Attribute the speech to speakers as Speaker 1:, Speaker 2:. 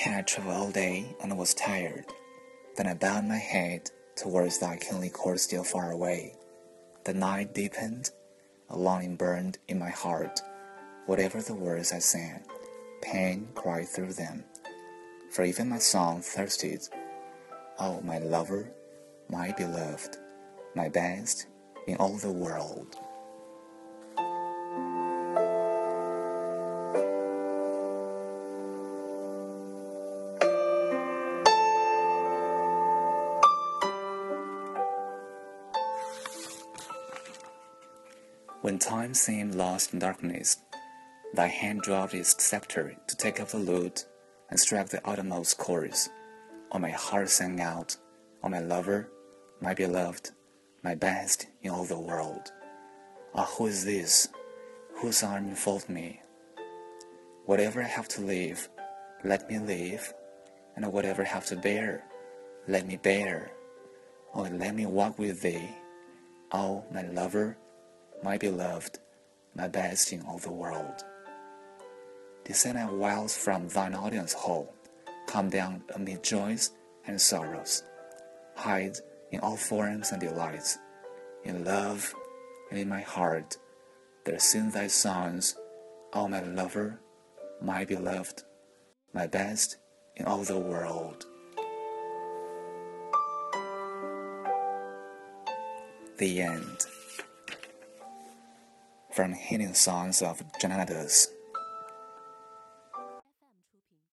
Speaker 1: had traveled all day and was tired. Then I bowed my head towards thy kingly court still far away. The night deepened, a longing burned in my heart. Whatever the words I sang, pain cried through them. For even my song thirsted. Oh, my lover, my beloved, my best in all the world. When time seemed lost in darkness, thy hand dropped its scepter to take up the lute and strike the uttermost chords. Oh, my heart sang out, Oh, my lover, my beloved, my best in all the world. Ah, who is this? Whose arm enfolds me? Whatever I have to live, let me live, and whatever I have to bear, let me bear. Oh, let me walk with thee. Oh, my lover, my beloved, my best in all the world. Descend at whiles from thine audience hall, come down amid joys and sorrows, hide in all forms and delights, in love and in my heart, there sing thy songs, O my lover, my beloved, my best in all the world. The end from Hindi Songs of Jnanadas.